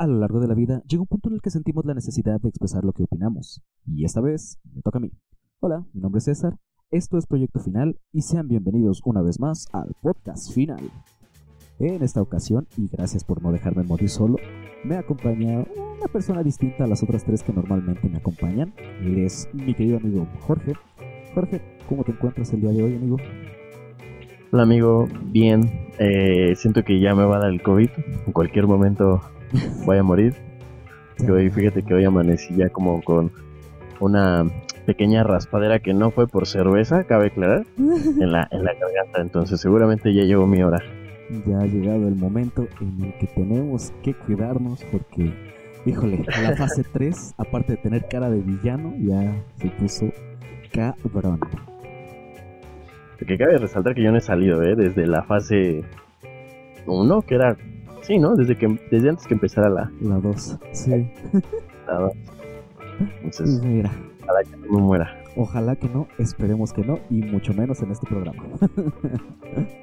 A lo largo de la vida llega un punto en el que sentimos la necesidad de expresar lo que opinamos. Y esta vez me toca a mí. Hola, mi nombre es César, esto es Proyecto Final y sean bienvenidos una vez más al podcast final. En esta ocasión, y gracias por no dejarme morir solo, me acompaña una persona distinta a las otras tres que normalmente me acompañan. Él es mi querido amigo Jorge. Jorge, ¿cómo te encuentras el día de hoy, amigo? Hola amigo, bien. Eh, siento que ya me va a dar el COVID. En cualquier momento voy a morir. Que hoy, fíjate que hoy amanecí ya como con una pequeña raspadera que no fue por cerveza, cabe aclarar, en la, en la garganta. Entonces seguramente ya llegó mi hora. Ya ha llegado el momento en el que tenemos que cuidarnos porque, híjole, la fase 3, aparte de tener cara de villano, ya se puso cabrón. Porque cabe resaltar que yo no he salido, ¿eh? Desde la fase 1, que era Sí, ¿no? Desde que desde antes que empezara la la 2. Sí. La 2. Entonces, Mira, ojalá que no muera. ojalá que no, esperemos que no y mucho menos en este programa.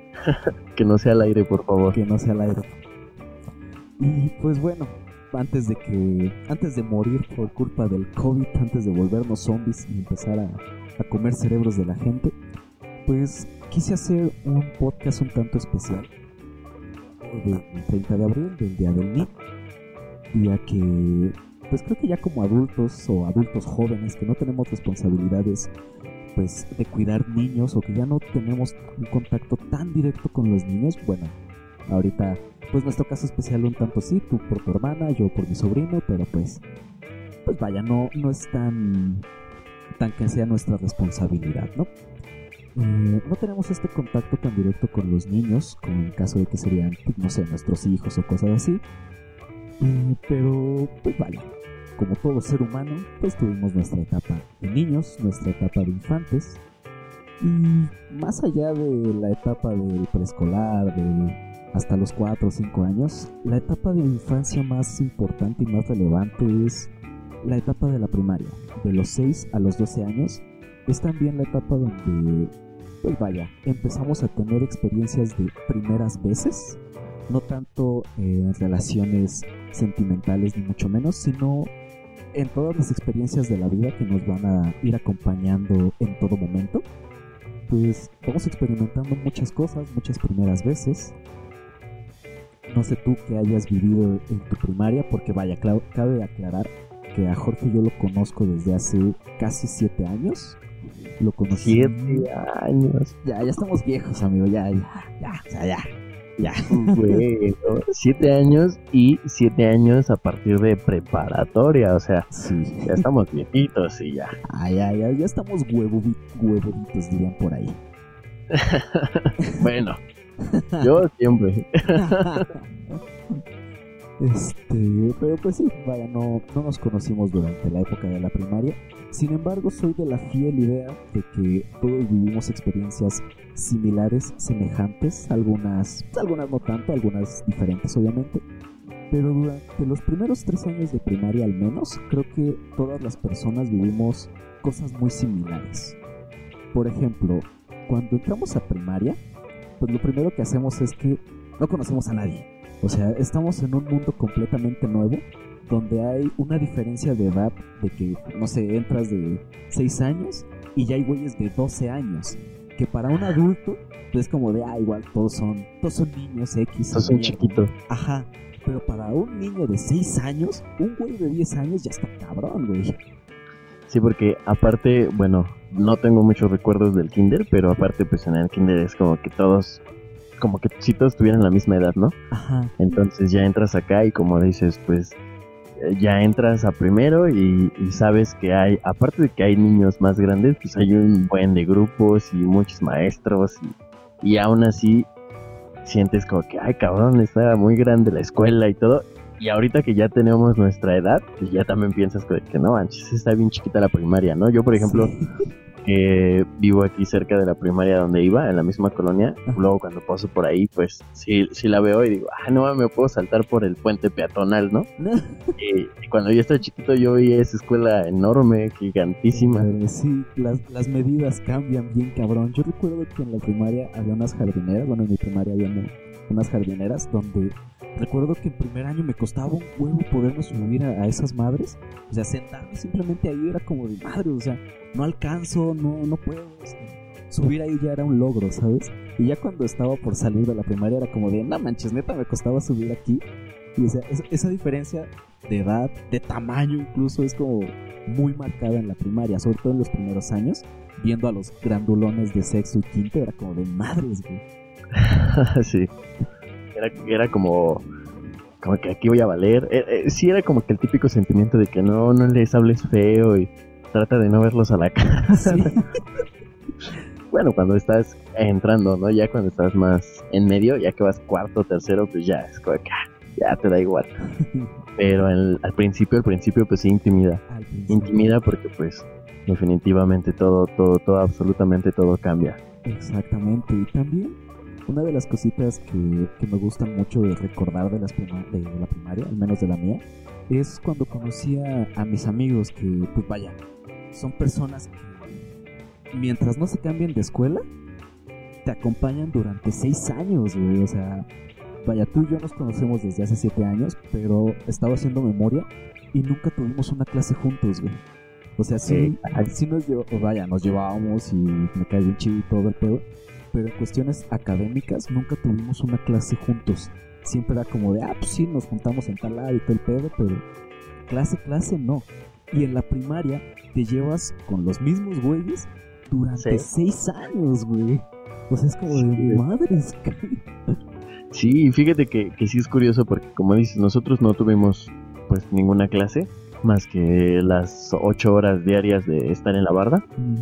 Que no sea al aire, por favor. que no sea al aire. Y pues bueno, antes de que antes de morir por culpa del COVID, antes de volvernos zombies y empezar a, a comer cerebros de la gente, pues quise hacer un podcast un tanto especial del 30 de abril, del Día del Niño, ya que pues creo que ya como adultos o adultos jóvenes que no tenemos responsabilidades pues de cuidar niños o que ya no tenemos un contacto tan directo con los niños, bueno, ahorita pues nuestro caso especial un tanto sí, tú por tu hermana, yo por mi sobrino, pero pues pues vaya, no no es tan tan que sea nuestra responsabilidad, ¿no? Eh, no tenemos este contacto tan directo con los niños, como en caso de que serían, no sé, nuestros hijos o cosas así. Eh, pero, pues vaya, como todo ser humano, pues tuvimos nuestra etapa de niños, nuestra etapa de infantes. Y más allá de la etapa del preescolar, de hasta los 4 o 5 años, la etapa de infancia más importante y más relevante es la etapa de la primaria. De los 6 a los 12 años es también la etapa donde, pues vaya, empezamos a tener experiencias de primeras veces. No tanto eh, en relaciones sentimentales ni mucho menos, sino en todas las experiencias de la vida que nos van a ir acompañando en todo momento. Pues vamos experimentando muchas cosas, muchas primeras veces. No sé tú que hayas vivido en tu primaria, porque vaya, cabe aclarar que a Jorge yo lo conozco desde hace casi siete años. Lo conocí. Siete años. Ya, ya estamos viejos, amigo, ya, ya, ya, o sea, ya, ya. Bueno, siete años y siete años a partir de preparatoria. O sea, Sí, ya estamos viejitos y ya. ah, ya, ya, ya estamos huevovi- huevoditos, dirían por ahí. Bueno, yo siempre. Este, pero pues sí, vaya, no, no nos conocimos durante la época de la primaria. Sin embargo, soy de la fiel idea de que todos vivimos experiencias similares, semejantes, algunas, algunas no tanto, algunas diferentes obviamente. Pero durante los primeros tres años de primaria al menos, creo que todas las personas vivimos cosas muy similares. Por ejemplo, cuando entramos a primaria, pues lo primero que hacemos es que no conocemos a nadie. O sea, estamos en un mundo completamente nuevo donde hay una diferencia de edad de que, no sé, entras de 6 años y ya hay güeyes de 12 años. Que para un adulto pues, es como de, ah, igual todos son, todos son niños X. Sos un mierda". chiquito. Ajá. Pero para un niño de 6 años, un güey de 10 años ya está cabrón, güey. Sí, porque aparte, bueno, no tengo muchos recuerdos del kinder, pero aparte pues en el kinder es como que todos, como que si todos tuvieran la misma edad, ¿no? Ajá. Entonces ya entras acá y como dices, pues ya entras a primero y, sabes que hay, aparte de que hay niños más grandes, pues hay un buen de grupos y muchos maestros y, y aún así sientes como que, ay cabrón, está muy grande la escuela y todo. Y ahorita que ya tenemos nuestra edad, pues ya también piensas que, que no manches, está bien chiquita la primaria, ¿no? Yo, por ejemplo. Que vivo aquí cerca de la primaria donde iba, en la misma colonia. Luego cuando paso por ahí, pues sí, sí la veo y digo, ah, no, me puedo saltar por el puente peatonal, ¿no? Y, y cuando yo estaba chiquito yo veía esa escuela enorme, gigantísima. Pero sí, las, las medidas cambian bien cabrón. Yo recuerdo que en la primaria había unas jardineras, bueno, en mi primaria había una, unas jardineras donde recuerdo que en primer año me costaba un huevo poderme subir a, esas madres. O sea, sentarme simplemente ahí era como de madre, o sea, no alcanzo, no, no puedo. subir ahí ya era un logro, ¿sabes? Y ya cuando estaba por salir de la primaria era como de, no manches, neta, me costaba subir aquí. Y o sea, esa diferencia de edad, de tamaño incluso, es como muy marcada en la primaria, sobre todo en los primeros años, viendo a los grandulones de sexo y quinto, era como de madres, güey. sí. Era, era como, como que aquí voy a valer. Eh, eh, sí, era como que el típico sentimiento de que no, no les hables feo y trata de no verlos a la cara. bueno, cuando estás entrando, ¿no? Ya cuando estás más en medio, ya que vas cuarto, tercero, pues ya es como que ah, ya te da igual. Pero al principio, al principio, pues sí intimida. Intimida porque pues definitivamente todo, todo, todo, absolutamente todo cambia. Exactamente. Y también una de las cositas que, que me gustan mucho de recordar de, las de la primaria, al menos de la mía, es cuando conocí a, mis amigos que, pues vaya, son personas que mientras no se cambien de escuela, te acompañan durante seis años, güey. O sea, vaya, tú y yo nos conocemos desde hace siete años, pero estaba haciendo memoria y nunca tuvimos una clase juntos, güey. O sea, sí, sí nos llevó, vaya, nos llevábamos y me cae bien chido y todo el pedo, pero en cuestiones académicas nunca tuvimos una clase juntos. Siempre era como de, ah, pues sí, nos juntamos en tal lado y todo el pedo, pero clase, clase no. Y en la primaria te llevas con los mismos güeyes durante seis años, güey. O sea, es como de madres, Sí, fíjate que, que sí es curioso porque como dices, nosotros no tuvimos pues ninguna clase más que las ocho horas diarias de estar en la barda. Mm.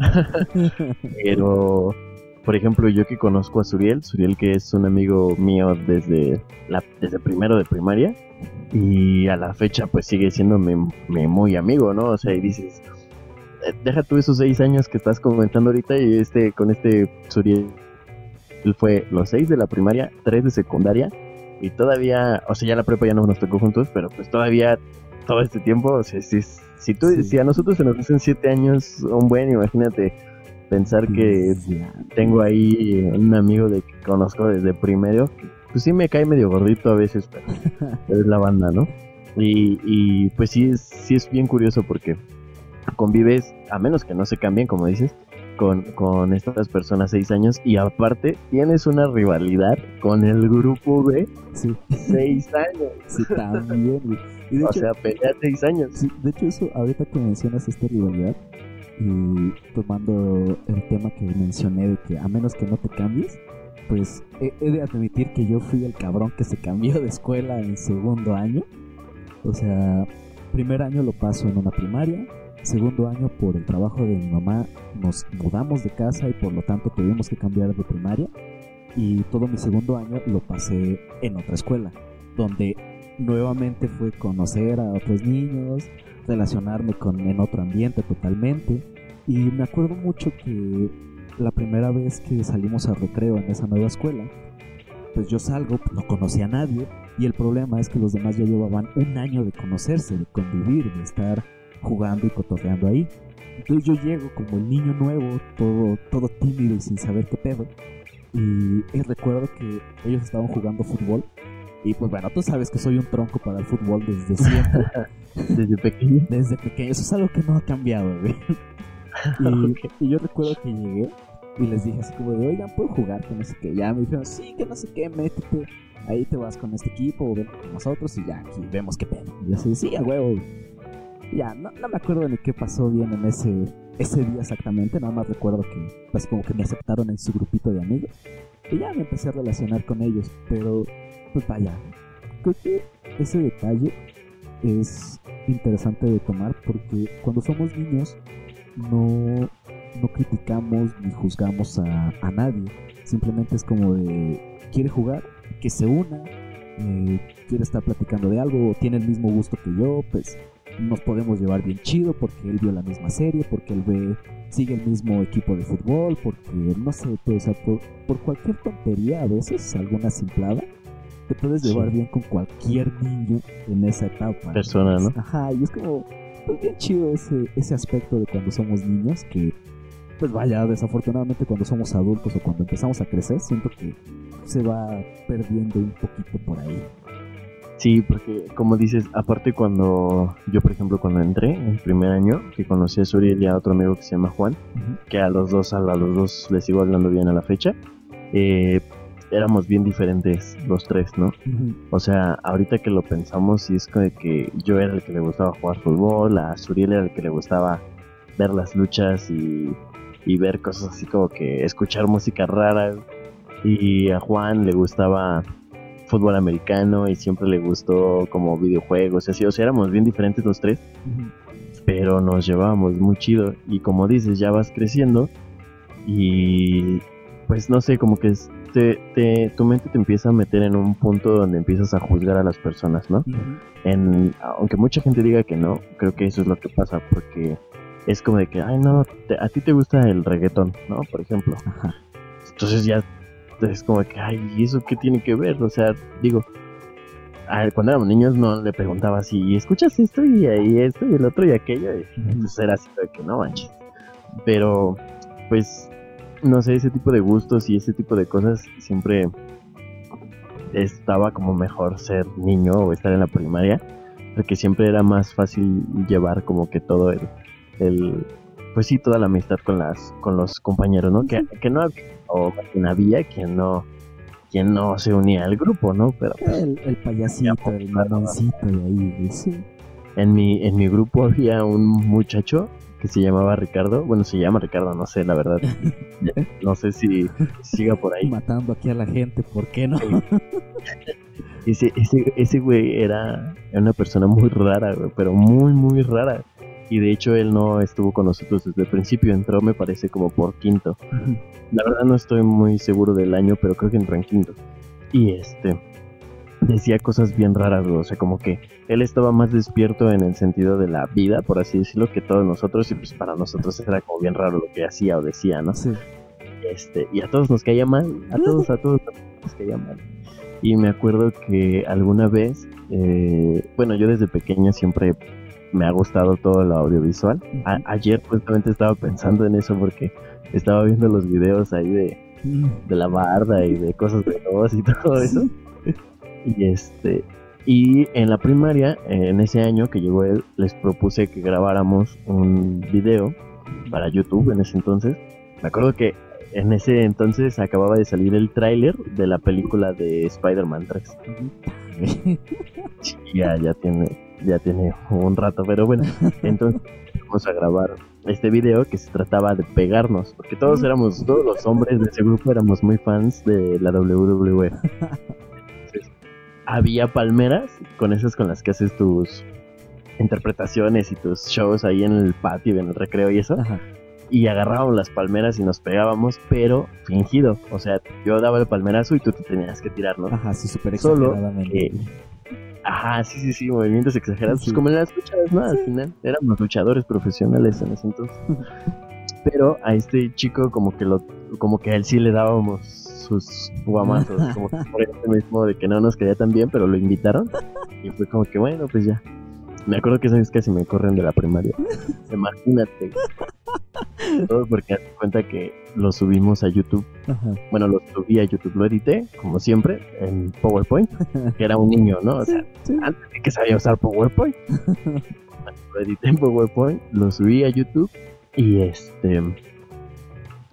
Pero, por ejemplo, yo que conozco a Suriel, Suriel que es un amigo mío desde, la, desde primero de primaria, y a la fecha pues sigue siendo mi, muy amigo, ¿no? O sea, y dices, eh, deja tú esos seis años que estás comentando ahorita y este con este Suriel él fue los seis de la primaria, tres de secundaria y todavía, o sea, ya la prepa ya no nos tocó juntos, pero pues todavía todo este tiempo, o sea, si, si, tú, si a nosotros se nos dicen siete años, un buen, imagínate pensar que tengo ahí un amigo de que conozco desde primero, pues sí me cae medio gordito a veces, pero es la banda, ¿no? Y, y pues sí es, sí es bien curioso porque convives, a menos que no se cambien, como dices, con, con estas personas seis años y aparte tienes una rivalidad con el grupo B sí. seis años. Sí, también, o sea, pelea seis años. Sí, de hecho, eso, ahorita que mencionas esta rivalidad y tomando el tema que mencioné de que a menos que no te cambies, pues he, he de admitir que yo fui el cabrón que se cambió de escuela en segundo año. O sea, primer año lo paso en una primaria, Segundo año, por el trabajo de mi mamá, nos mudamos de casa y por lo tanto tuvimos que cambiar de primaria. Y todo mi segundo año lo pasé en otra escuela, donde nuevamente fue conocer a otros niños, relacionarme con en otro ambiente totalmente. Y me acuerdo mucho que la primera vez que salimos a recreo en esa nueva escuela, pues yo salgo, no conocía a nadie, y el problema es que los demás ya llevaban un año de conocerse, de convivir, de estar jugando y cotorreando ahí. Entonces yo llego como el niño nuevo, todo, todo tímido y sin saber qué pedo. Y, recuerdo que ellos estaban jugando fútbol. Y pues bueno, tú sabes que soy un tronco para el fútbol desde siempre. desde pequeño. Desde pequeño. Eso es algo que no ha cambiado, güey. Y, yo recuerdo que llegué y les dije así como de, oigan, ¿puedo jugar? Que no sé qué. Ya me dijeron, sí, que no sé qué, métete. Ahí te vas con este equipo o ven con nosotros y ya aquí vemos qué pedo. Y yo así, sí, a huevo. Ya, no, me acuerdo ni qué pasó bien en ese, ese día exactamente, nada más recuerdo que pues como que me aceptaron en su grupito de amigos y ya me empecé a relacionar con ellos, pero pues vaya, creo que ese detalle es interesante de tomar porque cuando somos niños no, no criticamos ni juzgamos a, a nadie, simplemente es como de quiere jugar, que se una, eh, quiere estar platicando de algo, tiene el mismo gusto que yo, pues nos podemos llevar bien chido porque él vio la misma serie, porque él ve, sigue el mismo equipo de fútbol, porque no sé, pues, por, cualquier tontería a veces, alguna simplada, te puedes llevar bien con cualquier niño en esa etapa. Persona, ¿no? Ajá, y es como pues, bien chido ese, ese aspecto de cuando somos niños que pues vaya, desafortunadamente cuando somos adultos o cuando empezamos a crecer, siento que se va perdiendo un poquito por ahí. Sí, porque como dices, aparte cuando yo, por ejemplo, cuando entré en el primer año, que conocí a Suriel y a otro amigo que se llama Juan, que a los dos, a los dos les sigo hablando bien a la fecha, eh, éramos bien diferentes los tres, ¿no? O sea, ahorita que lo pensamos, sí es como que yo era el que le gustaba jugar fútbol, a Suriel era el que le gustaba ver las luchas y, y ver cosas así como que escuchar música rara, y a Juan le gustaba fútbol americano y siempre le gustó como videojuegos, así, o sea, éramos bien diferentes los tres, pero nos llevábamos muy chido. Y como dices, ya vas creciendo y pues no sé, como que te, tu mente te empieza a meter en un punto donde empiezas a juzgar a las personas, ¿no? en, aunque mucha gente diga que no, creo que eso es lo que pasa porque es como de que, ay no, a ti te gusta el reggaetón, ¿no? Por ejemplo. Entonces ya es como que, ay, ¿y eso qué tiene que ver? O sea, digo, cuando éramos niños no le preguntaba si escuchas esto y, esto y el otro y aquello. Y entonces era así de que no manches. Pero, pues, no sé, ese tipo de gustos y ese tipo de cosas siempre estaba como mejor ser niño o estar en la primaria. Porque siempre era más fácil llevar como que todo el, el pues sí, toda la amistad con las con los compañeros, ¿no? Que, que no o quien había quien no quien no se unía al grupo, ¿no? Pero el, el payasito, el mamoncito de ahí, sí. En mi en mi grupo había un muchacho que se llamaba Ricardo, bueno, se llama Ricardo, no sé, la verdad. no sé si siga por ahí. Matando aquí a la gente, ¿por qué no? ese, ese, ese güey era una persona muy rara, güey, pero muy, muy rara y de hecho él no estuvo con nosotros desde el principio, entró me parece como por quinto. La verdad no estoy muy seguro del año, pero creo que entró en quinto. Y este decía cosas bien raras, o sea, como que él estaba más despierto en el sentido de la vida, por así decirlo, que todos nosotros, y pues para nosotros era como bien raro lo que hacía o decía, ¿no? Sí. Este, y a todos nos caía mal, a todos, a todos nos caía mal. Y me acuerdo que alguna vez, eh, bueno, yo desde pequeña siempre me ha gustado todo lo audiovisual. ayer justamente estaba pensando en eso porque estaba viendo los videos ahí de, de la barda y de cosas de voz y todo eso. Y este y en la primaria, en ese año que llegó él, les propuse que grabáramos un video para YouTube en ese entonces. Me acuerdo que en ese entonces acababa de salir el tráiler de la película de Spider-Man 3. ya, ya tiene, ya tiene un rato, pero bueno, entonces vamos a grabar este video que se trataba de pegarnos, porque todos éramos, todos los hombres de ese grupo éramos muy fans de la WWE. Había palmeras con esas con las que haces tus interpretaciones y tus shows ahí en el patio, en el recreo y eso. Y agarrábamos las palmeras y nos pegábamos, pero fingido. O sea, yo daba el palmerazo y tú te tenías que tirarnos. Ajá, sí, súper exageradamente. Ajá, sí, sí, sí, movimientos exagerados. Pues como en las luchas, ¿no? Al final éramos luchadores profesionales en ese entonces. Pero a este chico como que lo, como que a él sí le dábamos sus guamazos, como que por eso mismo de que no nos quería tan bien, pero lo invitaron. Y fue como que bueno, pues ya. Me acuerdo que sabes casi me corren de la primaria. Imagínate. Todo porque te cuenta que lo subimos a YouTube. Bueno, lo subí a YouTube, lo edité, como siempre, en PowerPoint, que era un niño, ¿no? O sea, antes de que sabía usar PowerPoint. lo edité en PowerPoint, lo subí a YouTube y este.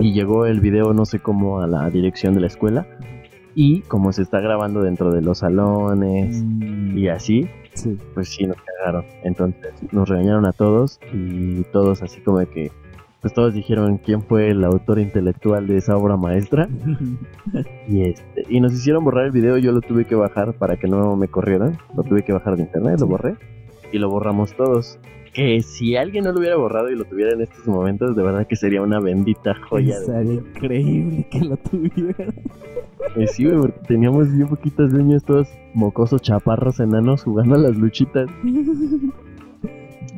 Y llegó el video, no sé cómo, a la dirección de la escuela. Y como se está grabando dentro de los salones mm. y así, pues sí, nos cagaron. Entonces nos regañaron a todos y todos así como que, pues todos dijeron quién fue el autor intelectual de esa obra maestra. y este y nos hicieron borrar el video, yo lo tuve que bajar para que no me corrieran. Lo tuve que bajar de internet, lo borré y lo borramos todos. Que si alguien no lo hubiera borrado y lo tuviera en estos momentos, de verdad que sería una bendita joya. Sería increíble que lo tuviera. Eh, sí, güey, porque teníamos bien poquitos niños, todos mocosos, chaparros, enanos, jugando a las luchitas.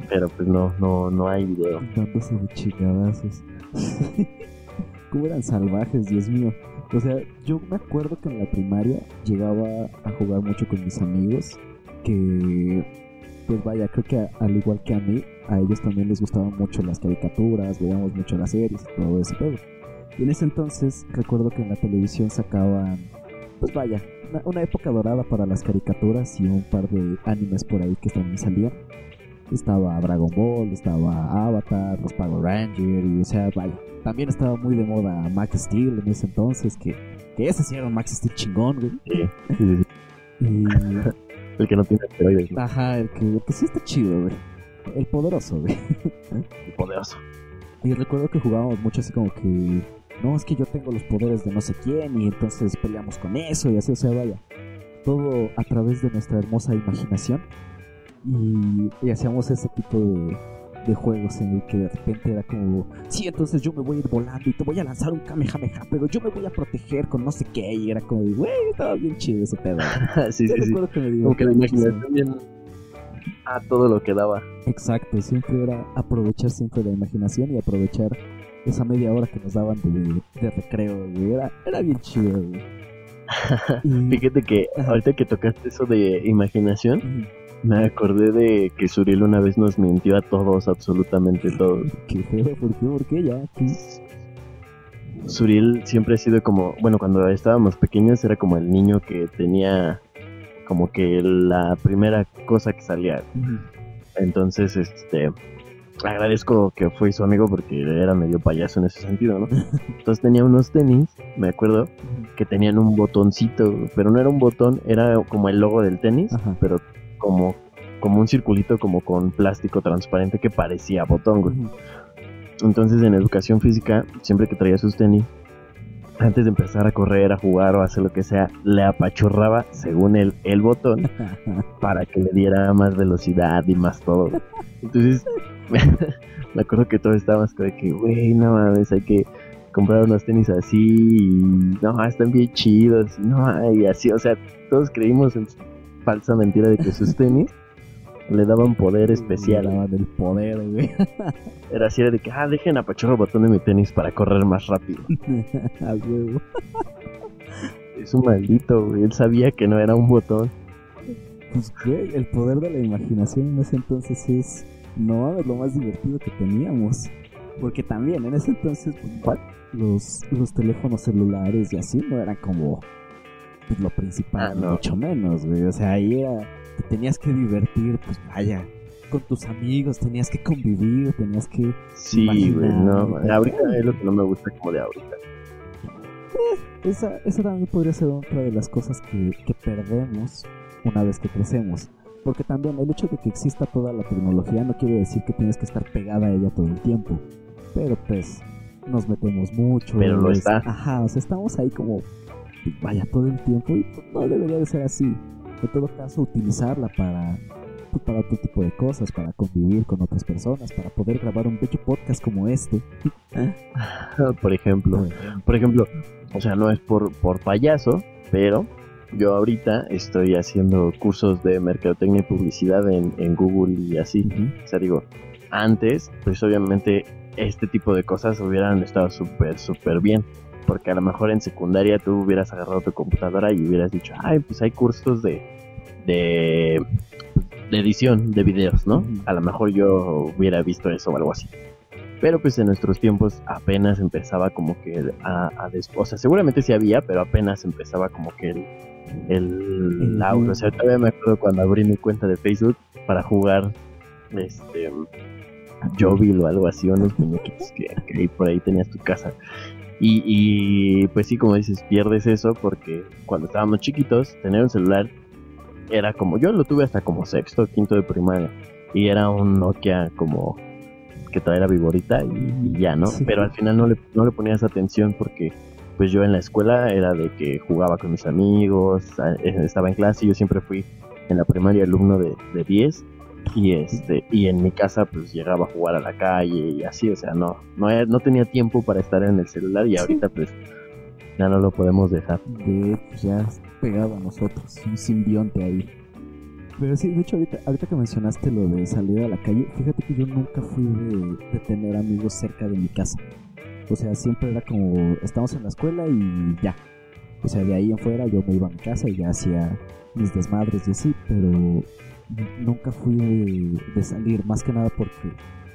Pero pues no, no, no hay video. Dándose de chingadazos. ¿Cómo eran salvajes, Dios mío? O sea, yo me acuerdo que en la primaria llegaba a jugar mucho con mis amigos. Que, pues vaya, creo que al igual que a mí, a ellos también les gustaban mucho las caricaturas, veíamos mucho las series y todo ese pedo. Y en ese entonces recuerdo que en la televisión sacaban pues vaya, una, una época dorada para las caricaturas y un par de animes por ahí que también salían. Estaba Dragon Ball, estaba Avatar, los Power Rangers, y o sea, vaya. También estaba muy de moda Max Steel en ese entonces, que, que ese sí era un Max Steel chingón, güey. Y, El que no tiene esteroides, ¿no? ajá, el que, el que sí está chido, güey. El poderoso, güey. El poderoso. Y recuerdo que jugábamos mucho así como que, no, es que yo tengo los poderes de no sé quién y entonces peleamos con eso y así, o sea, vaya. Todo a través de nuestra hermosa imaginación. Y, y hacíamos ese tipo de, de juegos en el que de repente era como, sí, entonces yo me voy a ir volando y te voy a lanzar un Kamehameha, pero yo me voy a proteger con no sé qué. Y era como, güey, estaba bien chido ese pedo. sí, Yo sí, sí. que me Como que la imaginación bien a todo lo que daba. Exacto, siempre era aprovechar siempre la imaginación y aprovechar esa media hora que nos daban de, de recreo, güey. Era, era bien chido, güey. Y- Fíjate que ahorita que tocaste eso de imaginación. Me acordé de que Suriel una vez nos mintió a todos, absolutamente todos. Qué feo, ¿por qué? ¿Por qué ya? ¿Qué? Suriel siempre ha sido como, bueno, cuando estábamos pequeños era como el niño que tenía como que la primera cosa que salía. Entonces, este, agradezco que fui su amigo porque era medio payaso en ese sentido, ¿no? Entonces tenía unos tenis, me acuerdo, que tenían un botoncito, pero no era un botón, era como el logo del tenis, Ajá. pero como, como un circulito como con plástico transparente que parecía botón, güey. Entonces en educación física, siempre que traía sus tenis, antes de empezar a correr, a jugar o a hacer lo que sea, le apachurraba, según él, el botón para que le diera más velocidad y más todo. Entonces, me acuerdo que todos estábamos como de que, güey, no mames, hay que comprar unos tenis así, y no, están bien chidos, y no, y así, o sea, todos creímos en falsa mentira de que sus tenis le daban poder especial. Le daban el poder, güey. Era así era de que, ah, dejen apachurrar el botón de mi tenis para correr más rápido. A huevo. Es un maldito, güey. Él sabía que no era un botón. Pues, güey, el poder de la imaginación en ese entonces es, no mames, lo más divertido que teníamos. Porque también en ese entonces, pues, los, los teléfonos celulares y así no eran como pues, lo principal, Ah, no. mucho menos, güey. O sea, ahí era, te tenías que divertir, pues vaya, con tus amigos, tenías que convivir, tenías que Sí, güey, no. Ahorita es lo que no me gusta como de ahorita. Esa, esa también podría ser otra de las cosas que, que perdemos una vez que crecemos. Porque también el hecho de que exista toda la tecnología no quiere decir que tienes que estar pegada a ella todo el tiempo. Pero pues nos metemos mucho. Pero lo es- está. Ajá, o sea, estamos ahí como vaya todo el tiempo y pues, no debería de ser así. En todo caso, utilizarla para pues, para otro tipo de cosas, para convivir con otras personas, para poder grabar un bello podcast como este. Por ejemplo. Por ejemplo, o sea, no es por, por payaso, pero yo ahorita estoy haciendo cursos de mercadotecnia y publicidad en, en Google y así. Ujú. O sea, digo, antes, pues obviamente este tipo de cosas hubieran estado súper, súper bien. Porque a lo mejor en secundaria tú hubieras agarrado tu computadora y hubieras dicho, ay, pues hay cursos de, de, de edición de videos, ¿no? A lo mejor yo hubiera visto eso o algo así. Pero pues en nuestros tiempos apenas empezaba como que a, a O sea, seguramente sí había, pero apenas empezaba como que el, el, auge. O sea, todavía me acuerdo cuando abrí mi cuenta de Facebook para jugar este Jovil o algo así, unos muñequitos que, que ahí por ahí tenías tu casa. Y, y pues sí, como dices, pierdes eso porque cuando estábamos chiquitos, tener un celular era como, yo lo tuve hasta como sexto, quinto de primaria, y era un Nokia como que traía la viborita y, y ya, ¿no? Sí. Pero al final no le, no le ponías atención porque pues yo en la escuela era de que jugaba con mis amigos, eh, estaba en clase, yo siempre fui en la primaria alumno de, de 10 y este y en mi casa pues llegaba a jugar a la calle y así, o sea, no no, no tenía tiempo para estar en el celular y Sí. ahorita pues ya no lo podemos dejar. de pues, ya pegado a nosotros, un simbionte ahí. Pero sí, de hecho, ahorita, ahorita que mencionaste lo de salir a la calle, fíjate que yo nunca fui de, de tener amigos cerca de mi casa. O sea, siempre era como, estamos en la escuela y ya. O sea, de ahí en fuera yo me iba a mi casa y ya hacía mis desmadres y así, pero nunca fui de, de salir, más que nada porque,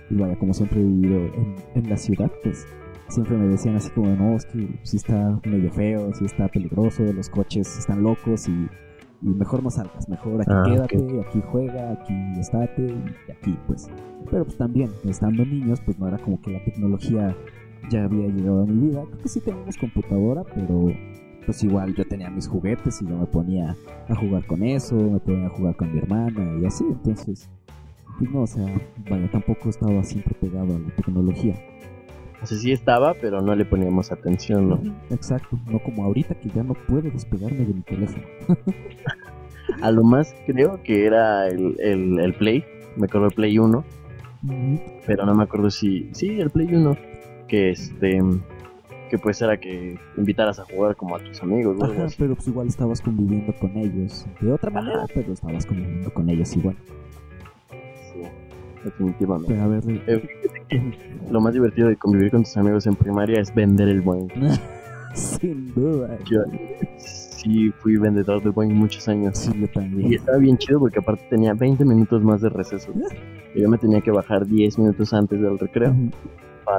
y vaya, como siempre he vivido en, en la ciudad, pues siempre me decían así como, no, es que sí está medio feo, sí está peligroso, los coches están locos y, y mejor no salgas, mejor aquí Ah, quédate, aquí juega, aquí estate y aquí pues. Pero pues también, estando niños, pues no era como que la tecnología ya había llegado a mi vida. Creo que sí teníamos computadora, pero pues igual yo tenía mis juguetes y yo me ponía a jugar con eso, me ponía a jugar con mi hermana y así, entonces, pues no, o sea, vaya, tampoco estaba siempre pegado a la tecnología. O sea, sí estaba, pero no le poníamos atención, ¿no? Exacto, no como ahorita que ya no puedo despegarme de mi teléfono. A lo más creo que era el, el, el Play, me acuerdo el Play 1, pero no me acuerdo si... Sí, el Play 1, que este... Que pues era que invitaras a jugar como a tus amigos, ¿no? Ajá, pero pues igual estabas conviviendo con ellos de otra manera, pero estabas conviviendo con ellos igual. Sí, definitivamente. Pero a ver, Eh, lo más divertido de convivir con tus amigos en primaria es vender el Boeing. sin duda. Yo sí fui vendedor de Boeing muchos años. Sí, yo Y también. estaba bien chido porque aparte tenía 20 minutos más de receso. Y yo me tenía que bajar 10 minutos antes del recreo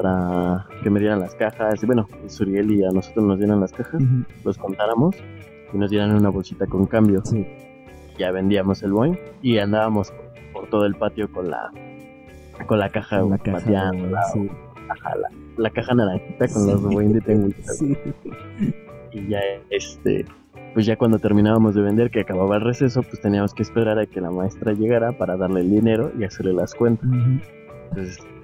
para que me dieran las cajas. Y bueno, Suriel y a nosotros nos dieran las cajas, ujú, los contáramos y nos dieran una bolsita con cambio. Sí, Ya vendíamos el Boeing y andábamos por todo el patio con la con la caja, la caja. pateando, la, sí, ajá, la, la caja naranjita con Sí. los Boeing de Tengu. sí. Y ya este pues ya cuando terminábamos de vender, que acababa el receso, pues teníamos que esperar a que la maestra llegara para darle el dinero y hacerle las cuentas. Ujú, Entonces ujú.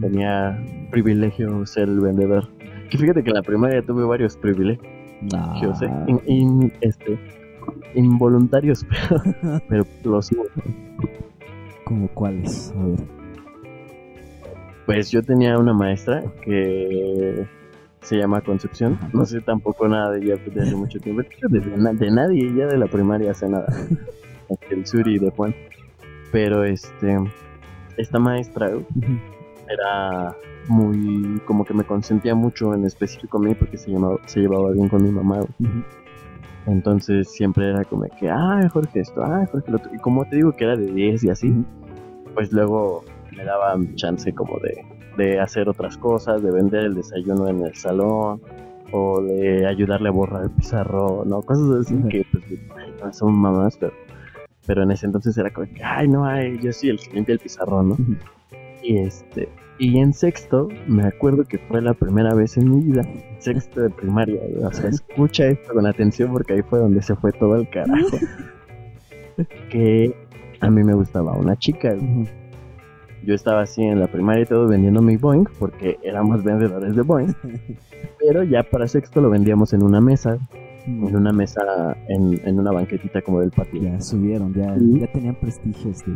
Tenía privilegio ser el vendedor. Que fíjate que en la primaria tuve varios privilegios, ¿eh? Ah, In- in- este, involuntarios, pero, pero los. ¿Como cuáles? A ver. Pues yo tenía una maestra que se llama Concepción. No sé tampoco nada de ella desde hace mucho tiempo. De, de na- de nadie, ella de la primaria hace nada. El Suri de Juan. Pero este, esta maestra era muy, como que me consentía mucho en específico a mí porque se, llamaba, se llevaba bien con mi mamá. Entonces siempre era como que, ah, Jorge esto, ah, Jorge lo otro. Y como te digo que era de 10 y así, pues luego me daban chance como de, de hacer otras cosas, de vender el desayuno en el salón, o de ayudarle a borrar el pizarrón, ¿no? Cosas así que pues ay, no son mamás, pero, pero en ese entonces era como que, ay, no, ay, yo soy el que limpia el pizarrón, ¿no? Y este, y en sexto, me acuerdo que fue la primera vez en mi vida, sexto de primaria, o sea, escucha esto con atención porque ahí fue donde se fue todo el carajo. que a mí me gustaba una chica. Yo estaba así en la primaria y todo vendiendo mi Boeing porque éramos vendedores de Boeing. Pero ya para sexto lo vendíamos en una mesa, en una mesa, en, en una banquetita como del patio. Ya subieron, ya, Sí. ya tenían prestigios de.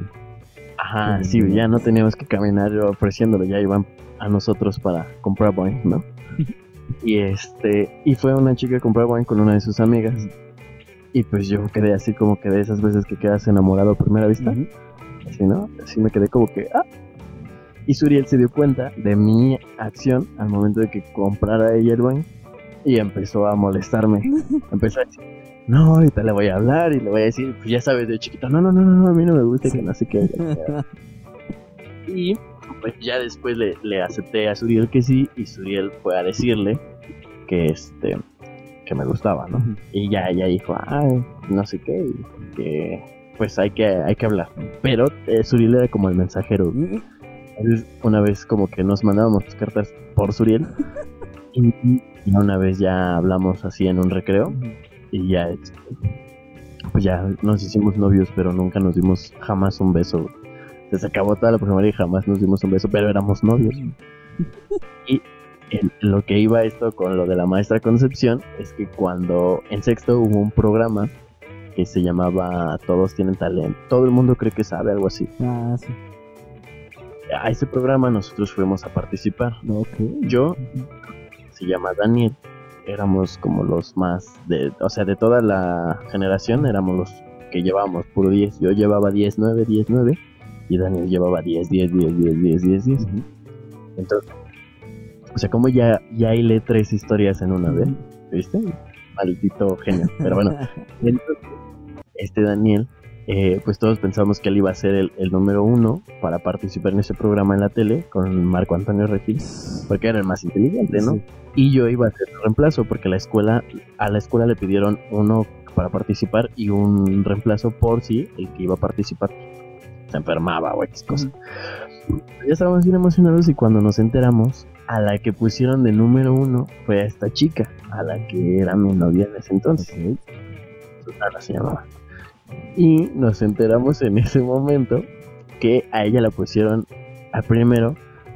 Ajá, Sí, sí, ya no teníamos que caminar ofreciéndolo, ya iban a nosotros para comprar Boeing, ¿no? y este, y fue una chica a comprar Boeing con una de sus amigas. Y pues yo quedé así como que de esas veces que quedas enamorado a primera vista. Así, ¿no? Así me quedé como que, ah. Y Suriel se dio cuenta de mi acción al momento de que comprara ella el Boeing y empezó a molestarme. empezó a decir, no, ahorita le voy a hablar y le voy a decir, pues ya sabes de chiquito, no, no, no, no, a mí no me gusta Sí. que no sé qué. y pues ya después le, le acepté a Suriel que sí y Suriel fue a decirle que este que me gustaba, ¿no? Y ya ella dijo, ay, no sé qué, y que pues hay que, hay que hablar. Pero eh, Suriel era como el mensajero. Una vez como que nos mandábamos cartas por Suriel. y, y una vez ya hablamos así en un recreo. Y ya, pues ya nos hicimos novios, pero nunca nos dimos jamás un beso. Se acabó toda la primaria y jamás nos dimos un beso, pero éramos novios. En lo que iba esto con lo de la maestra Concepción es que cuando en sexto hubo un programa que se llamaba Todos tienen talento, todo el mundo cree que sabe algo así. Ah, sí. A ese programa nosotros fuimos a participar. Ok. Yo se llama Daniel, éramos como los más de, o sea, de toda la generación éramos los que llevábamos puro 10. Yo llevaba 10, 9, 10, 9 y Daniel llevaba 10, 10, 10, 10, 10, 10, 10. Ujú. Entonces, o sea, como ya, ya hilé tres historias en una vez, ¿viste? Maldito genio. Pero bueno, entonces, este Daniel eh, pues todos pensamos que él iba a ser el, el, número uno para participar en ese programa en la tele con Marco Antonio Regil, porque era el más inteligente, ¿no? Y yo iba a ser el reemplazo porque la escuela, a la escuela le pidieron uno para participar y un reemplazo por si el que iba a participar se enfermaba o X cosa. Ya estábamos bien emocionados y cuando nos enteramos, a la que pusieron de número uno fue a esta chica, a la que era mi novia en ese entonces. Susana se llamaba. Y nos enteramos en ese momento que a ella la pusieron a primero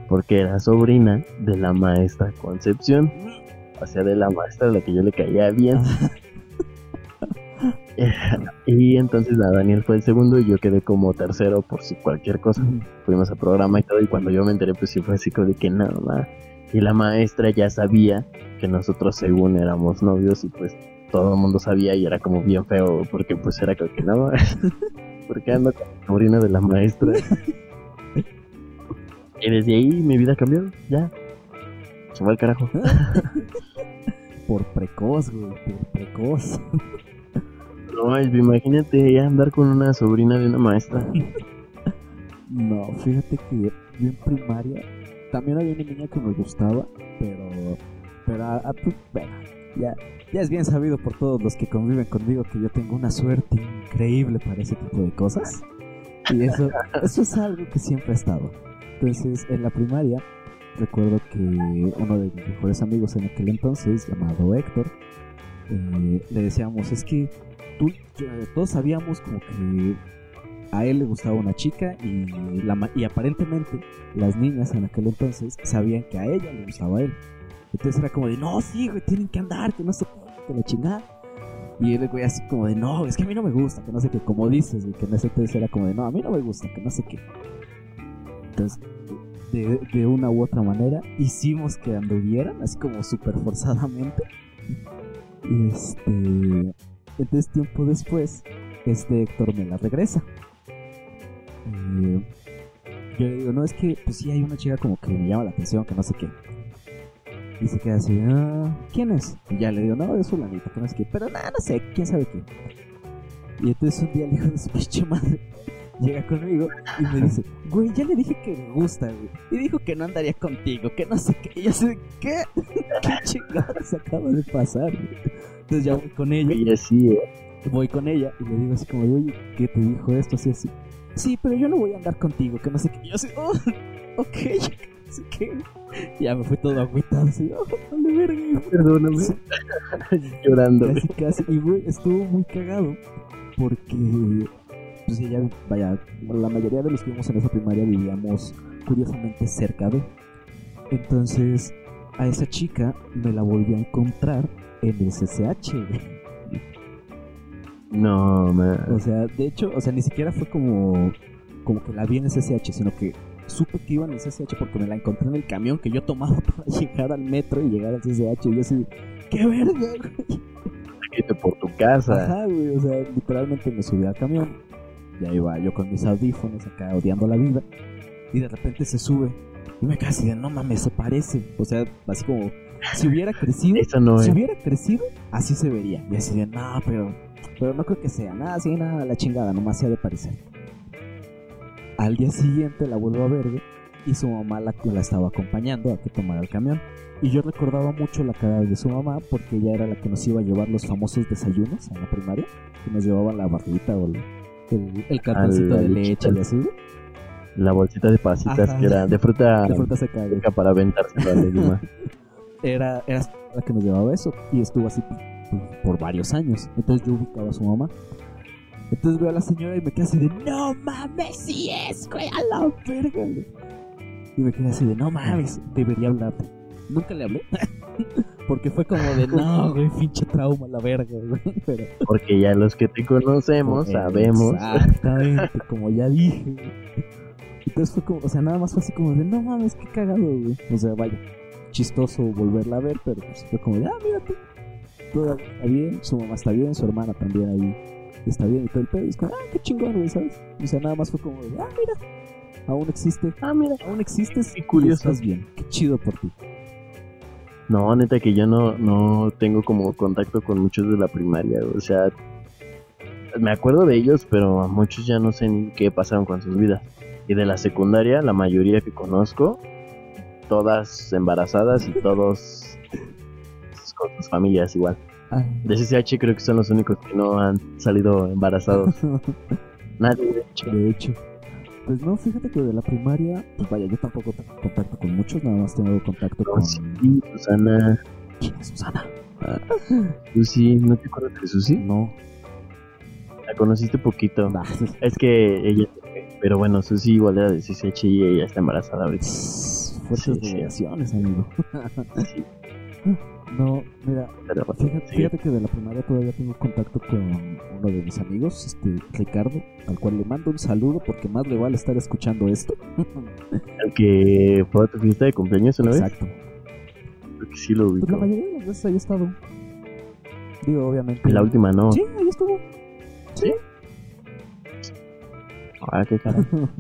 porque era sobrina de la maestra Concepción. O sea, de la maestra a la que yo le caía bien. y entonces la Daniel fue el segundo y yo quedé como tercero por si cualquier cosa. Fuimos al programa y todo y cuando yo me enteré pues sí fue así como de que nada Y la maestra ya sabía que nosotros según éramos novios y pues todo el mundo sabía y era como bien feo porque pues era como que no, porque ando con la sobrina de la maestra. y desde ahí mi vida cambió, ya. Se fue al carajo. por precoz, güey, por precoz. No, imagínate andar con una sobrina de una maestra. no, fíjate que yo en primaria también había una niña que me gustaba, pero pero a, tu, ya ya es bien sabido por todos los que conviven conmigo que yo tengo una suerte increíble para ese tipo de cosas. Y eso, eso es algo que siempre ha estado. Entonces, en la primaria, recuerdo que uno de mis mejores amigos en aquel entonces, llamado Héctor, eh, le decíamos, es que tú, todos sabíamos como que a él le gustaba una chica y, la, y aparentemente las niñas en aquel entonces sabían que a ella le gustaba a él. Entonces era como de, no, sí, güey, tienen que andar, que no sé que la chingada. Y el güey así como de, no, es que a mí no me gusta, que no sé qué, como dices, que en ese entonces era como de, no, a mí no me gusta, que no sé qué. Entonces, de, una u otra manera, hicimos que anduvieran, así como súper forzadamente. Y este, entonces tiempo después, este Héctor me la regresa. Y yo le digo, no, es que, pues sí, hay una chica como que me llama la atención, que no sé qué. Y se queda así, ah, ¿quién es? Y ya le digo, no, es fulanito, que no sé qué. Pero nada, no sé, quién sabe qué. Y entonces un día el hijo de su pinche madre llega conmigo y me dice, güey, ya le dije que me gusta, güey. Y dijo que no andaría contigo, que no sé qué. Y yo sé, ¿qué? ¿Qué chingados acaba de pasar? Entonces ya voy con ella. Y así, ¿eh? Voy con ella y le digo así como, oye, ¿qué te dijo esto? Así, así. Sí, pero yo no voy a andar contigo, que no sé qué. Y yo así, oh, ok, así que ya me fue todo agüitado, así, oh, vale verga. Perdóname. Llorando. Casi, casi. Y güey, estuvo muy cagado porque, pues ella, vaya, la mayoría de los que vivimos en esa primaria vivíamos curiosamente cerca de. Entonces, a esa chica me la volví a encontrar en el CCH, No, man. O sea, de hecho, o sea, ni siquiera fue como, como que la vi en el CCH, sino que supe que iba en el CCH porque me la encontré en el camión que yo tomaba para llegar al metro y llegar al CCH. Y yo así, ¡qué verga, güey! por tu casa. Ajá, güey, o sea, literalmente me subí al camión. Ya iba yo con mis audífonos acá odiando la vida. Y de repente se sube. Y me casi de, no mames, se parece. O sea, así como, si hubiera crecido, si hubiera crecido, así se vería. Y así de, no, pero, pero no creo que sea. Nada, así, nada, la chingada, nomás se ha de parecer. Al día siguiente la vuelvo a ver y su mamá la, la estaba acompañando a que tomara el camión. Y yo recordaba mucho la cara de su mamá porque ella era la que nos iba a llevar los famosos desayunos en la primaria, que nos llevaba la barrita o el, el, cartoncito de leche y así. La bolsita de pasitas que era de fruta, de fruta seca, para aventarse la era, era la que nos llevaba eso y estuvo así por varios años. Entonces yo ubicaba a su mamá entonces veo a la señora y me quedé así de, no mames, si es, güey, a la verga, Y me quedé así de, no mames, debería hablarte. Nunca le hablé. Porque fue como de, no, güey, pinche trauma, la verga, güey. Pero... Porque ya los que te conocemos sabemos. Exactamente, como ya dije. Entonces fue como, o sea, nada más fue así como de, no mames, qué cagado, güey. O sea, vaya, chistoso volverla a ver, pero pues fue como de, ah, mírate. Todo está bien, su mamá está bien, su hermana también ahí está bien y todo el pedo. Y es como, ah, qué chingón, güey, ¿sabes? O sea, nada más fue como, ah, mira, aún existe. Ah, mira, aún existes y curioso. estás bien. Qué chido por ti. No, neta que yo no, no tengo como contacto con muchos de la primaria, o sea, me acuerdo de ellos, pero muchos ya no sé ni qué pasaron con sus vidas. Y de la secundaria, la mayoría que conozco, todas embarazadas y todos con sus familias igual. Ah, De CCH creo que son los únicos que no han salido embarazados. Nadie, de hecho. de hecho. Pues no, fíjate que de la primaria, pues vaya, yo tampoco tengo contacto con muchos, nada más tengo contacto No, con... sí, Susana. ¿Quién es Susana? Susi, ¿no te acuerdas de Susi? No. La conociste poquito. Nah, Es que ella. Pero bueno, Susi igual era de CCH y ella está embarazada ahorita. Fuertes Sí, amigo. Sí, No, mira, pero fíjate, sí. fíjate que de la primaria todavía tengo contacto con uno de mis amigos, este Ricardo, al cual le mando un saludo porque más le vale estar escuchando esto. El que fue a tu fiesta de cumpleaños una vez. Exacto. Que sí lo Pues la ubico. mayoría de las veces ahí he estado. Digo, obviamente. La última no. Sí, ahí estuvo. Sí. Ah, qué cara.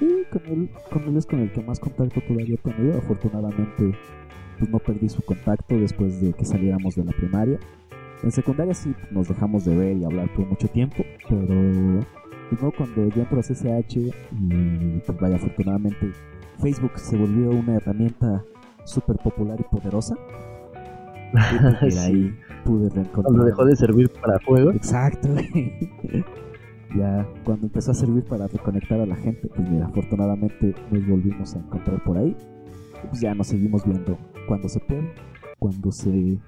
Sí, con él, con él es con el que más contacto todavía he tenido. Afortunadamente, pues no perdí su contacto después de que saliéramos de la primaria. En secundaria sí nos dejamos de ver y hablar por mucho tiempo, pero pues no, cuando yo entro a CCH y pues vaya, afortunadamente Facebook se volvió una herramienta súper popular y poderosa. Y pues, Sí. ahí pude reencontrar. Cuando dejó de servir para juegos. Exacto. ya cuando empezó a servir para reconectar a la gente, pues mira, afortunadamente nos volvimos a encontrar por ahí. Pues ya nos seguimos viendo cuando se puede, cuando se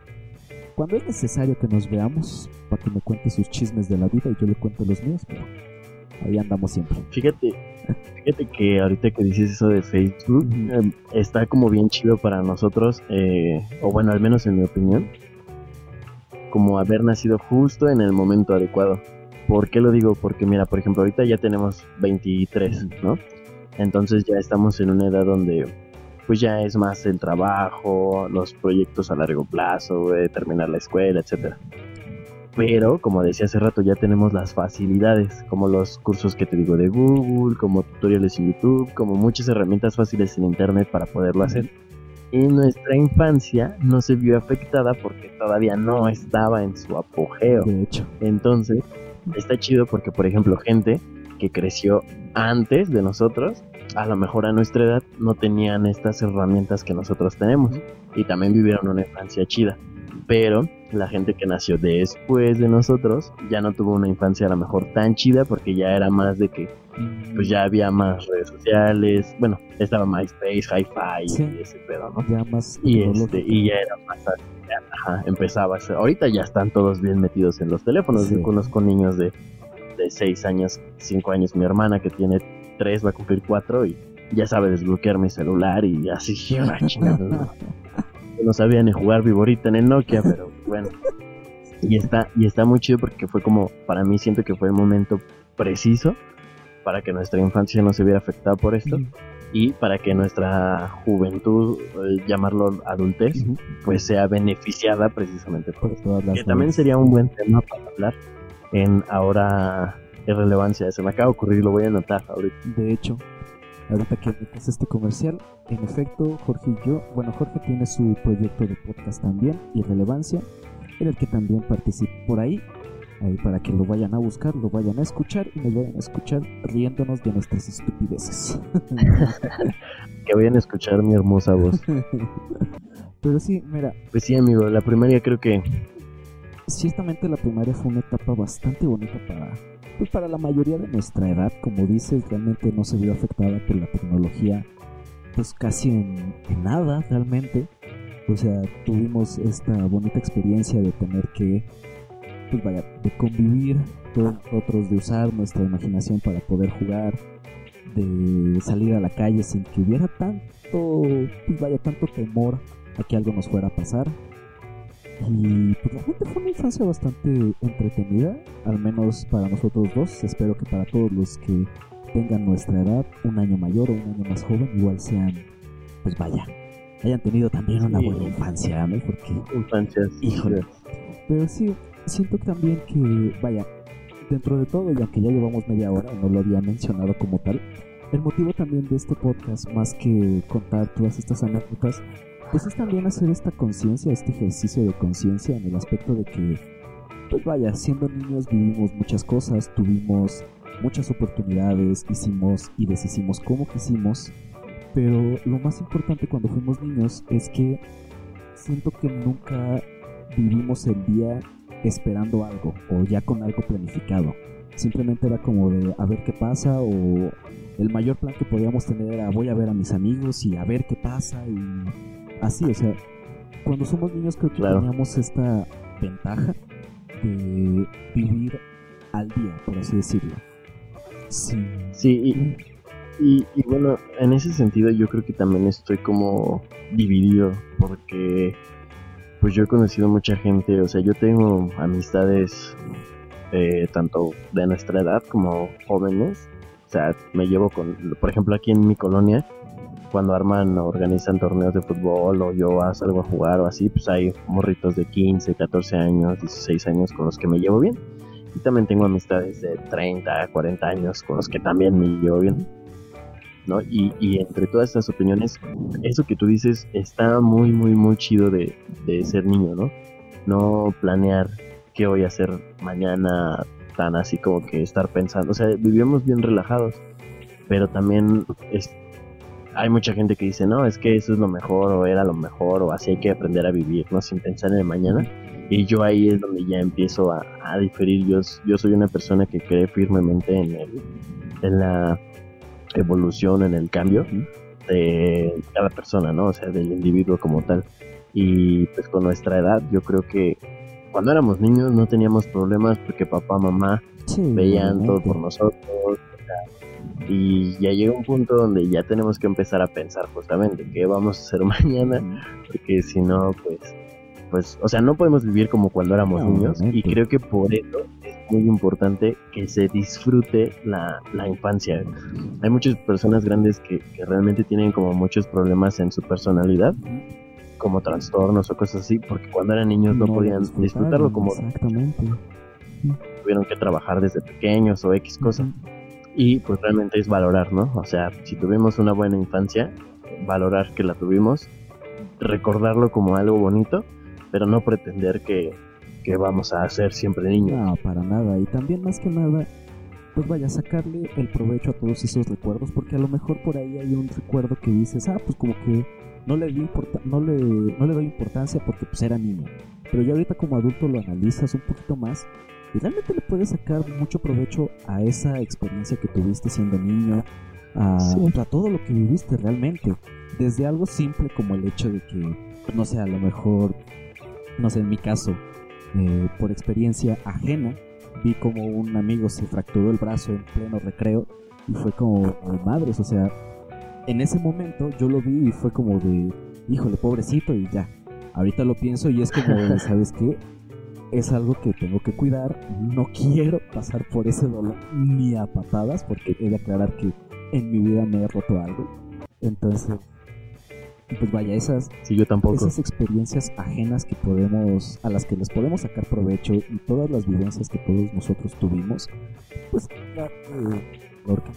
cuando es necesario que nos veamos para que me cuente sus chismes de la vida y yo le cuento los míos, pero ahí andamos siempre. Fíjate, fíjate que ahorita que dices eso de Facebook, eh, está como bien chido para nosotros, eh, o bueno, al menos en mi opinión, como haber nacido justo en el momento adecuado. ¿Por qué lo digo? Porque mira, por ejemplo, ahorita ya tenemos 23, ¿no? Entonces ya estamos en una edad donde pues ya es más el trabajo, los proyectos a largo plazo, eh, terminar la escuela, etcétera. Pero, como decía hace rato, ya tenemos las facilidades, como los cursos que te digo de Google, como tutoriales en YouTube, como muchas herramientas fáciles en Internet para poderlo hacer. Y nuestra infancia no se vio afectada porque todavía no estaba en su apogeo. De hecho, Entonces, está chido porque, por ejemplo, gente que creció antes de nosotros, a lo mejor a nuestra edad no tenían estas herramientas que nosotros tenemos y también vivieron una infancia chida. Pero la gente que nació después de nosotros ya no tuvo una infancia a lo mejor tan chida porque ya era más de que pues ya había más redes sociales, bueno, estaba MySpace, Hi-Fi Sí. y ese pedo, ¿no? ya más Y, este, y ya era más ajá, empezaba a ser. Ahorita ya están todos bien metidos en los teléfonos. Sí. Yo conozco niños de, de 6 años, 5 años. Mi hermana que tiene 3 va a cumplir 4 y ya sabe desbloquear mi celular y así. chingados, ¿no? Sabía ni jugar Viborita en el Nokia, pero bueno. Y está, y está muy chido porque fue como, para mí siento que fue el momento preciso para que nuestra infancia no se viera afectada por esto y para que nuestra juventud, eh, llamarlo adultez, pues sea beneficiada precisamente por Por esto. Que también sería un buen tema para hablar en ahora qué relevancia. Se me acaba de ocurrir, lo voy a anotar ahorita. De hecho, ahorita que metes este comercial, en efecto, Jorge y yo, bueno, Jorge tiene su proyecto de podcast también, Irrelevancia, en el que también participo por ahí, ahí para que lo vayan a buscar, lo vayan a escuchar y nos vayan a escuchar riéndonos de nuestras estupideces. Que vayan a escuchar mi hermosa voz. Pero sí, mira, Pues sí, amigo, la primaria creo que ciertamente la primaria fue una etapa bastante bonita para, pues para la mayoría de nuestra edad, como dices, realmente no se vio afectada por la tecnología, pues casi en, nada realmente. O sea, tuvimos esta bonita experiencia de tener que, pues vaya, de convivir todos nosotros, de usar nuestra imaginación para poder jugar, de salir a la calle sin que hubiera tanto, pues vaya, tanto temor a que algo nos fuera a pasar. Y pues realmente fue una infancia bastante entretenida, al menos para nosotros dos. Espero que para todos los que tengan nuestra edad, un año mayor o un año más joven, igual sean, pues vaya, hayan tenido también una buena infancia, ¿no? Porque infancias. Híjole. Pero sí, siento también que, vaya, dentro de todo, y aunque ya llevamos media hora, no lo había mencionado como tal, el motivo también de este podcast, más que contar todas estas anécdotas, pues es también hacer esta conciencia, este ejercicio de conciencia en el aspecto de que, pues vaya, siendo niños vivimos muchas cosas, tuvimos muchas oportunidades, hicimos y deshicimos como quisimos, pero lo más importante cuando fuimos niños es que siento que nunca vivimos el día esperando algo o ya con algo planificado. Simplemente era como de a ver qué pasa o el mayor plan que podíamos tener era voy a ver a mis amigos y a ver qué pasa y así, o sea, cuando somos niños creo que teníamos esta ventaja de vivir al día, por así decirlo. Sí. Sí, y, y, bueno, en ese sentido yo creo que también estoy como dividido porque pues yo he conocido mucha gente, o sea, yo tengo amistades eh, tanto de nuestra edad como jóvenes, o sea, me llevo con, por ejemplo, aquí en mi colonia, cuando arman o organizan torneos de fútbol o yo salgo a jugar o así, pues hay morritos de 15, 14 años, 16 años con los que me llevo bien. Y también tengo amistades de 30, 40 años con los que también me llevo bien. ¿no? Y, y entre todas estas opiniones, eso que tú dices está muy, muy, muy chido de, de ser niño, ¿no? No planear qué voy a hacer mañana tan así como que estar pensando. O sea, vivimos bien relajados, pero también es, hay mucha gente que dice, no, es que eso es lo mejor o era lo mejor o así hay que aprender a vivir, ¿no? Sin pensar en el mañana. Y yo ahí es donde ya empiezo a, a diferir. Yo, yo soy una persona que cree firmemente en, el, en la evolución, en el cambio de cada persona, ¿no? O sea, del individuo como tal. Y pues con nuestra edad, yo creo que cuando éramos niños no teníamos problemas porque papá, mamá veían todo por nosotros, y ya llega un punto donde ya tenemos que empezar a pensar justamente qué vamos a hacer mañana, porque si no, pues, pues, o sea, no podemos vivir como cuando éramos niños y creo que por eso es muy importante que se disfrute la, la infancia. Hay muchas personas grandes que, que, realmente tienen como muchos problemas en su personalidad, como trastornos o cosas así, porque cuando eran niños no, podían disfrutarlo como... Exactamente. Tuvieron que trabajar desde pequeños o X cosas y pues realmente es valorar, ¿no? O sea, si tuvimos una buena infancia, valorar que la tuvimos, recordarlo como algo bonito, pero no pretender que, que vamos a ser siempre niños. No, para nada. Y también más que nada, pues vaya sacarle el provecho a todos esos recuerdos, porque a lo mejor por ahí hay un recuerdo que dices, ah, pues como que no le, di no le, no le doy importancia porque pues era niño. Pero ya ahorita como adulto lo analizas un poquito más y realmente le puedes sacar mucho provecho a esa experiencia que tuviste siendo niño, a, todo lo que viviste realmente. Desde algo simple como el hecho de que, no sé, a lo mejor, no sé, en mi caso, eh, por experiencia ajena, vi como un amigo se fracturó el brazo en pleno recreo y fue como, madres, o sea, en ese momento yo lo vi y fue como de, híjole, pobrecito y ya. Ahorita lo pienso y es como, ¿sabes qué? Es algo que tengo que cuidar. No quiero pasar por ese dolor ni a patadas, porque he de aclarar que en mi vida me he roto algo. Entonces, pues vaya, esas, sí, yo tampoco. esas experiencias ajenas que podemos, a las que les podemos sacar provecho y todas las vivencias que todos nosotros tuvimos, pues porque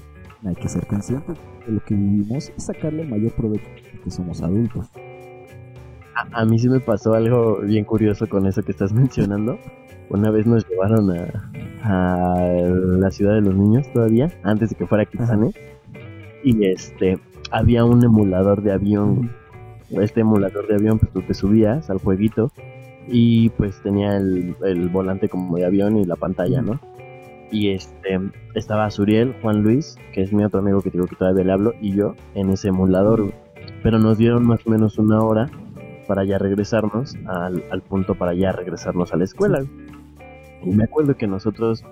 hay que ser conscientes de lo que vivimos y sacarle el mayor provecho porque somos adultos a, mí sí me pasó algo bien curioso con eso que estás mencionando. Una vez nos llevaron a, la ciudad de los niños todavía, antes de que fuera Kitsane. Y este, había un emulador de avión. Este emulador de avión, pues tú te subías al jueguito y pues tenía el, volante como de avión y la pantalla, ¿no? Y este, estaba Suriel, Juan Luis, que es mi otro amigo que digo que todavía le hablo, y yo en ese emulador. Pero nos dieron más o menos una hora para ya regresarnos al, al punto para ya regresarnos a la escuela. Y me acuerdo que nosotros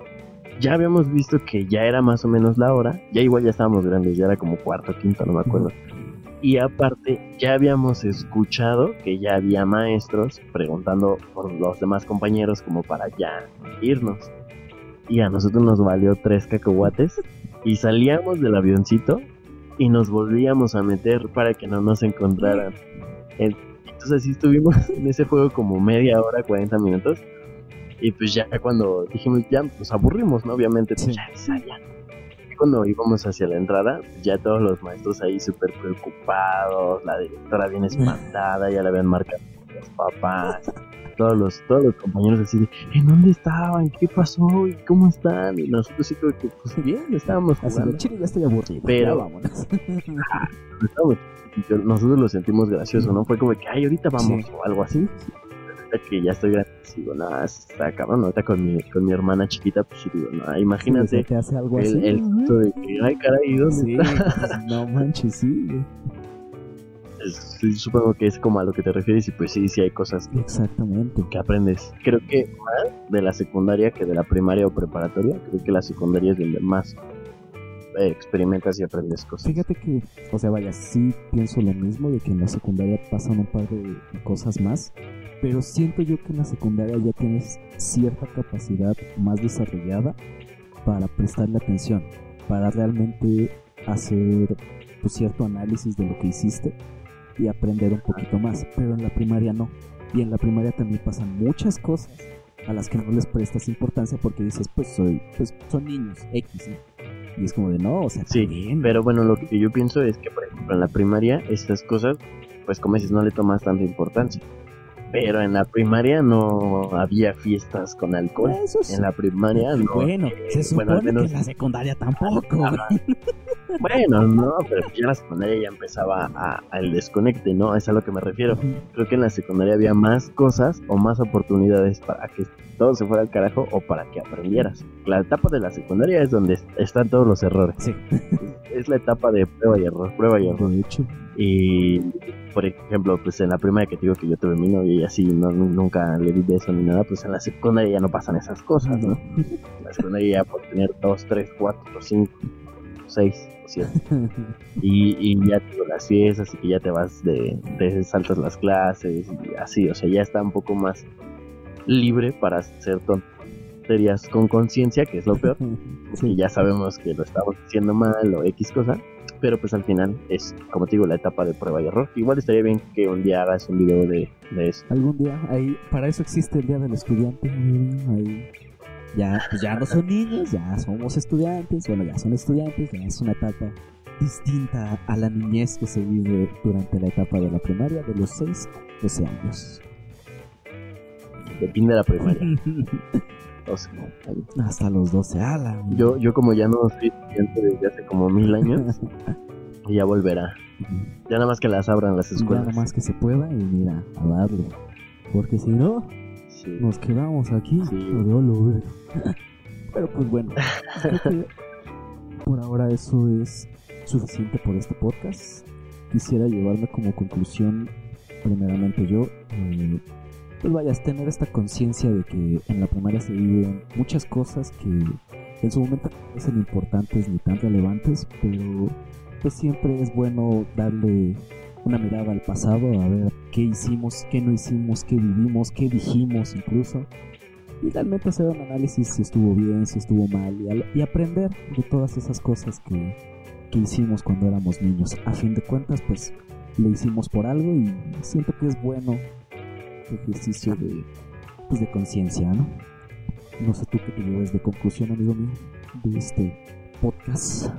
ya habíamos visto que ya era más o menos la hora, ya igual ya estábamos grandes, ya era como cuarto, quinto, no me acuerdo. Y aparte, ya habíamos escuchado que ya había maestros preguntando por los demás compañeros como para ya irnos. Y a nosotros nos valió tres cacahuates y salíamos del avioncito y nos volvíamos a meter para que no nos encontraran. Entonces así estuvimos en ese juego como media hora, 40 minutos. Y pues ya cuando dijimos, ya nos aburrimos, ¿no? Obviamente, pues ya, ya. Y cuando íbamos hacia la entrada, ya todos los maestros ahí súper preocupados, la directora bien espantada, ya le habían marcado los papás. todos los, todos los compañeros así de, ¿en dónde estaban? ¿Qué pasó? ¿Y cómo están? Y nosotros sí como que, pues bien, estábamos Así jugando. de chile, ya estoy aburrido. Pero- ya vámonos. Nosotros lo sentimos gracioso, ¿no? Fue como que, ay, ahorita vamos, Sí. o algo así. Que ya estoy grande, digo, no, está cabrón, ahorita con mi, con mi hermana chiquita, pues digo, no, imagínate Sí, que hace algo así. el, susto de que, ay, caray, ¿dónde Sí, está? pues, no manches, sí. Supongo que es como a lo que te refieres y pues sí, sí hay cosas que, Exactamente. que aprendes. Creo que más de la secundaria que de la primaria o preparatoria, creo que la secundaria es donde más eh, experimentas y aprendes cosas. Fíjate que, o sea, vaya, sí pienso lo mismo de que en la secundaria pasan un par de cosas más, pero siento yo que en la secundaria ya tienes cierta capacidad más desarrollada para prestarle atención, para realmente hacer pues, cierto análisis de lo que hiciste y aprender un poquito más, pero en la primaria no. Y en la primaria también pasan muchas cosas a las que no les prestas importancia porque dices, pues soy, pues son niños, X. Y es como de no, o sea, Sí, también, Pero bueno, lo que yo pienso es que, por ejemplo, en la primaria, estas cosas, pues como dices, no le tomas tanta importancia. Pero en la primaria no había fiestas con alcohol. Eso sí. En la primaria no. Bueno, se supone bueno, menos- que en la secundaria tampoco. Ajá. Bueno, no, pero ya en la secundaria ya empezaba a, desconecte, ¿no? Es a lo que me refiero. Creo que en la secundaria había más cosas o más oportunidades para que todo se fuera al carajo o para que aprendieras. La etapa de la secundaria es donde est- están todos los errores. Sí, Es la etapa de prueba y error, prueba y error. de hecho. Y, por ejemplo, pues en la primaria que te digo que yo tuve mi novia y así no, nunca le di beso ni nada, pues en la secundaria ya no pasan esas cosas, ¿no? En la secundaria ya por tener dos, tres, cuatro, cinco, seis Y, y ya tengo las fiestas y que ya te vas de, te saltas las clases y así, o sea, ya está un poco más libre para hacer tonterías con conciencia, que es lo peor, Sí, ya sabemos que lo estamos haciendo mal o X cosa, pero pues al final es, como te digo, la etapa de prueba y error. Igual estaría bien que un día hagas un video de, de eso. algún día, ahí, para eso existe el Día del Estudiante. Ahí. Ya, pues ya no son niños, ya somos estudiantes. Bueno, ya son estudiantes, ya es una etapa distinta a la niñez que se vive durante la etapa de la primaria de los 6 a 12 años. Depende de la primaria. Hasta los 12, ala. yo, yo como ya no soy estudiante desde hace como mil años, ya volverá. Ya nada más que las abran las Ya escuelas. nada más que se pueda y mira, a darle. Porque si no, Sí. nos quedamos aquí. Sí. lo. Pero pues bueno, creo que por ahora eso es suficiente por este podcast. Quisiera llevarme como conclusión, primeramente yo, eh, pues vayas, tener esta conciencia de que en la primaria se viven muchas cosas que en su momento no parecen importantes ni tan relevantes, pero pues siempre es bueno darle una mirada al pasado, a ver qué hicimos, qué no hicimos, qué vivimos, qué dijimos incluso. Y realmente hacer un análisis si estuvo bien, si estuvo mal y, aprender de todas esas cosas que, que hicimos cuando éramos niños. A fin de cuentas, pues lo hicimos por algo y siento que es bueno ejercicio de, pues, de conciencia, ¿no? No sé tú qué te llevas de conclusión, amigo mío, de este podcast.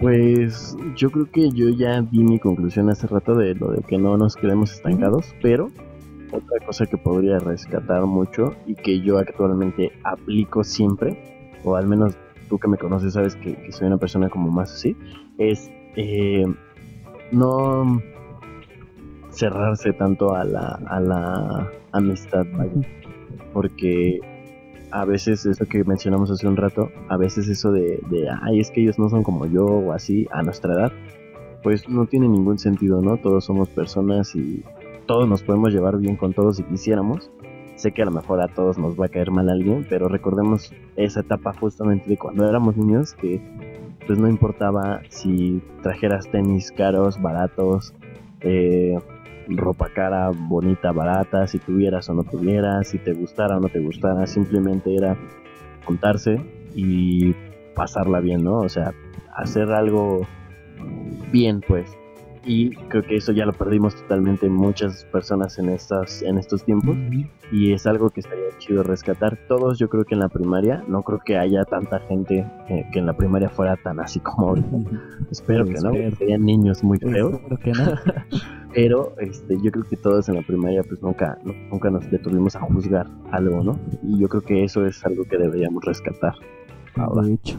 Pues yo creo que yo ya di mi conclusión hace rato de lo de que no nos quedemos estancados, pero otra cosa que podría rescatar mucho y que yo actualmente aplico siempre, o al menos tú que me conoces sabes que, que soy una persona como más así, es eh, no cerrarse tanto a la, a la amistad, vaya. porque a veces eso que mencionamos hace un rato, a veces eso de, de, ay, es que ellos no son como yo o así a nuestra edad, pues no tiene ningún sentido, ¿no? Todos somos personas y todos nos podemos llevar bien con todos si quisiéramos. Sé que a lo mejor a todos nos va a caer mal alguien, pero recordemos esa etapa justamente de cuando éramos niños que pues no importaba si trajeras tenis caros, baratos, eh, ropa cara, bonita, barata, si tuvieras o no tuvieras, si te gustara o no te gustara, simplemente era juntarse y pasarla bien, ¿no? O sea, hacer algo bien, pues. Y creo que eso ya lo perdimos totalmente muchas personas en estas en estos tiempos y es algo que estaría chido rescatar. Todos yo creo que en la primaria, no creo que haya tanta gente eh, que en la primaria fuera tan así como ahorita. Espero que no, serían niños muy feos. Espero que no. pero este, yo creo que todos en la primaria pues nunca, nunca nos detuvimos a juzgar algo, ¿no? Y yo creo que eso es algo que deberíamos rescatar. Ahora. De hecho.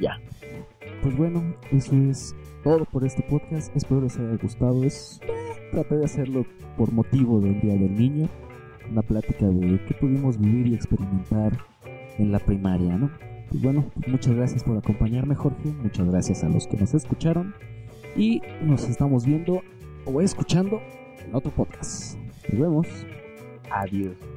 Ya. Pues bueno, eso es todo por este podcast. Espero les haya gustado. Es, traté de hacerlo por motivo del Día del Niño. Una plática de qué pudimos vivir y experimentar en la primaria, ¿no? Y bueno, muchas gracias por acompañarme, Jorge. Muchas gracias a los que nos escucharon. Y nos estamos viendo o escuchando en otro podcast. Nos vemos. Adiós.